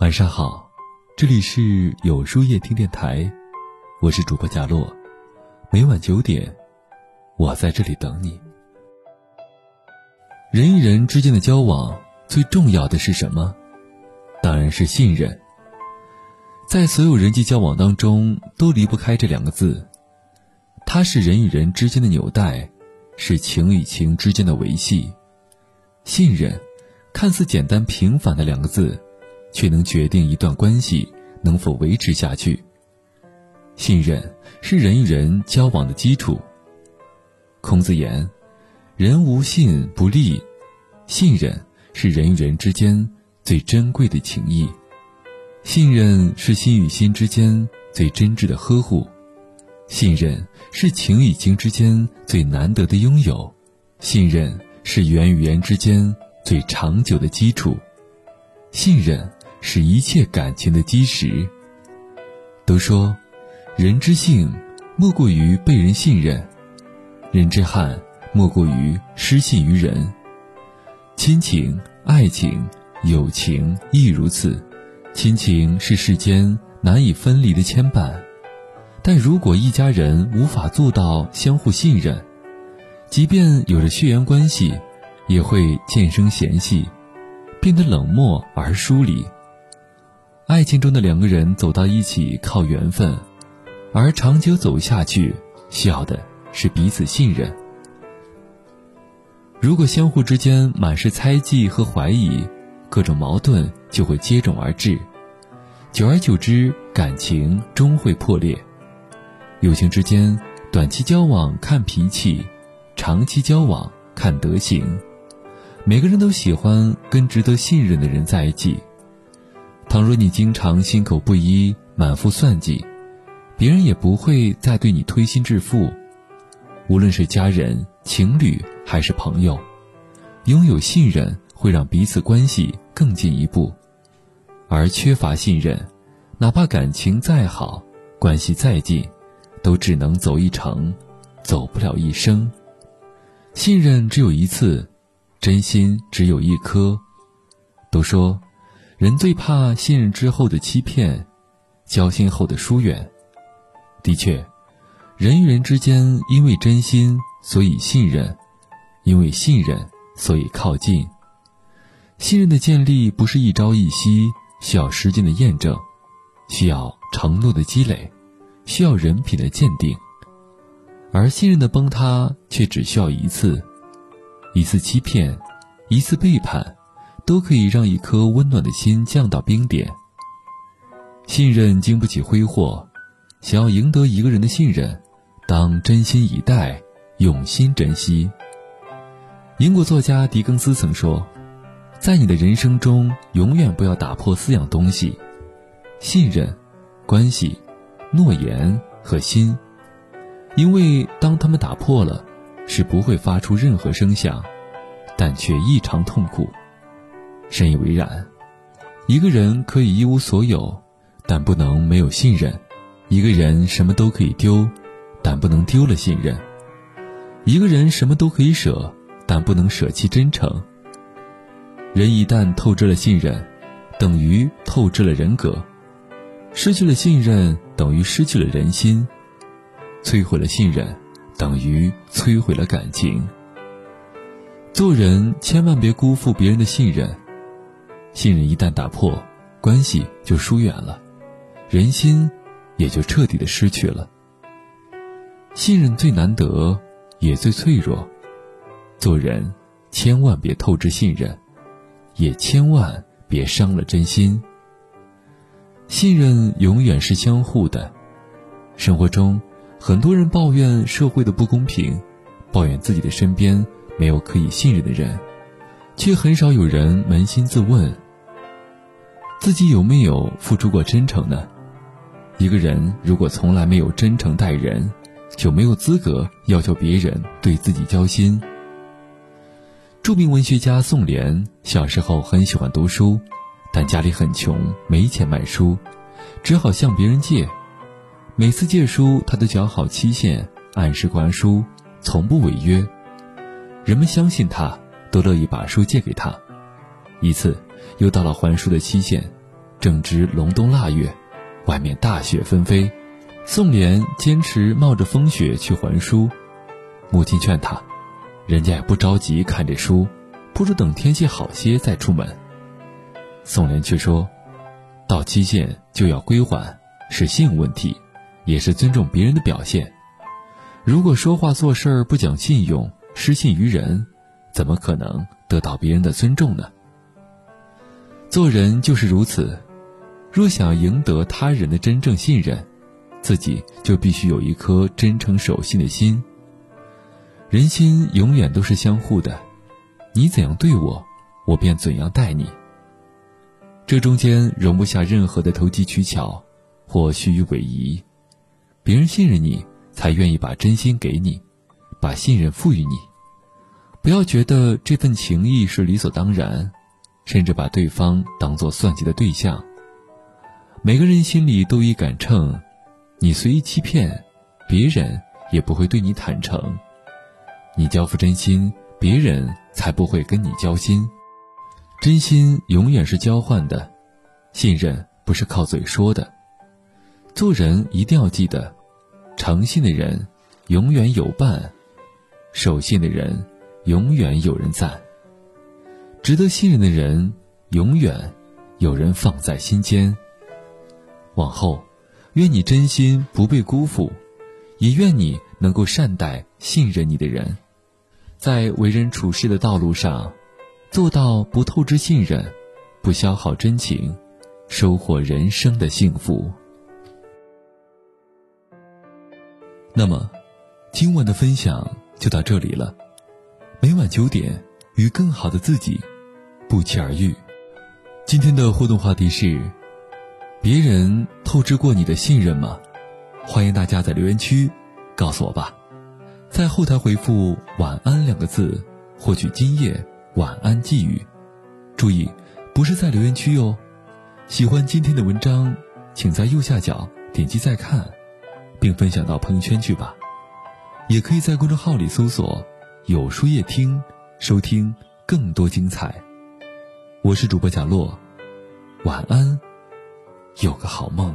晚上好，这里是有书夜听电台，我是主播贾洛，每晚九点，我在这里等你。人与人之间的交往，最重要的是什么？当然是信任。在所有人际交往当中，都离不开这两个字，它是人与人之间的纽带，是情与情之间的维系。信任，看似简单平凡的两个字。却能决定一段关系能否维持下去。信任是人与人交往的基础。孔子言：“人无信不立。”信任是人与人之间最珍贵的情谊。信任是心与心之间最真挚的呵护。信任是情与情之间最难得的拥有。信任是缘与缘之间最长久的基础。信任。是一切感情的基石。都说，人之性，莫过于被人信任；人之憾，莫过于失信于人。亲情、爱情、友情亦如此。亲情是世间难以分离的牵绊，但如果一家人无法做到相互信任，即便有着血缘关系，也会渐生嫌隙，变得冷漠而疏离。爱情中的两个人走到一起靠缘分，而长久走下去需要的是彼此信任。如果相互之间满是猜忌和怀疑，各种矛盾就会接踵而至，久而久之，感情终会破裂。友情之间，短期交往看脾气，长期交往看德行。每个人都喜欢跟值得信任的人在一起。倘若你经常心口不一、满腹算计，别人也不会再对你推心置腹。无论是家人、情侣还是朋友，拥有信任会让彼此关系更进一步；而缺乏信任，哪怕感情再好、关系再近，都只能走一程，走不了一生。信任只有一次，真心只有一颗。都说。人最怕信任之后的欺骗，交心后的疏远。的确，人与人之间因为真心，所以信任；因为信任，所以靠近。信任的建立不是一朝一夕，需要时间的验证，需要承诺的积累，需要人品的鉴定。而信任的崩塌却只需要一次，一次欺骗，一次背叛。都可以让一颗温暖的心降到冰点。信任经不起挥霍，想要赢得一个人的信任，当真心以待，用心珍惜。英国作家狄更斯曾说：“在你的人生中，永远不要打破四样东西：信任、关系、诺言和心，因为当他们打破了，是不会发出任何声响，但却异常痛苦。”深以为然。一个人可以一无所有，但不能没有信任；一个人什么都可以丢，但不能丢了信任；一个人什么都可以舍，但不能舍弃真诚。人一旦透支了信任，等于透支了人格；失去了信任，等于失去了人心；摧毁了信任，等于摧毁了感情。做人千万别辜负别人的信任。信任一旦打破，关系就疏远了，人心也就彻底的失去了。信任最难得，也最脆弱。做人千万别透支信任，也千万别伤了真心。信任永远是相互的。生活中，很多人抱怨社会的不公平，抱怨自己的身边没有可以信任的人，却很少有人扪心自问。自己有没有付出过真诚呢？一个人如果从来没有真诚待人，就没有资格要求别人对自己交心。著名文学家宋濂小时候很喜欢读书，但家里很穷，没钱买书，只好向别人借。每次借书，他都讲好期限，按时还书，从不违约。人们相信他，都乐意把书借给他。一次，又到了还书的期限。正值隆冬腊月，外面大雪纷飞，宋濂坚持冒着风雪去还书。母亲劝他，人家也不着急看这书，不如等天气好些再出门。宋濂却说，到期限就要归还，是信用问题，也是尊重别人的表现。如果说话做事儿不讲信用，失信于人，怎么可能得到别人的尊重呢？做人就是如此。若想赢得他人的真正信任，自己就必须有一颗真诚守信的心。人心永远都是相互的，你怎样对我，我便怎样待你。这中间容不下任何的投机取巧或虚与委蛇。别人信任你，才愿意把真心给你，把信任赋予你。不要觉得这份情谊是理所当然，甚至把对方当作算计的对象。每个人心里都有一杆秤，你随意欺骗，别人也不会对你坦诚；你交付真心，别人才不会跟你交心。真心永远是交换的，信任不是靠嘴说的。做人一定要记得，诚信的人永远有伴，守信的人永远有人赞，值得信任的人永远有人放在心间。往后，愿你真心不被辜负，也愿你能够善待信任你的人，在为人处事的道路上，做到不透支信任，不消耗真情，收获人生的幸福。那么，今晚的分享就到这里了。每晚九点，与更好的自己不期而遇。今天的互动话题是。别人透支过你的信任吗？欢迎大家在留言区告诉我吧，在后台回复“晚安”两个字，获取今夜晚安寄语。注意，不是在留言区哦。喜欢今天的文章，请在右下角点击再看，并分享到朋友圈去吧。也可以在公众号里搜索“有书夜听”，收听更多精彩。我是主播贾洛，晚安。有个好梦。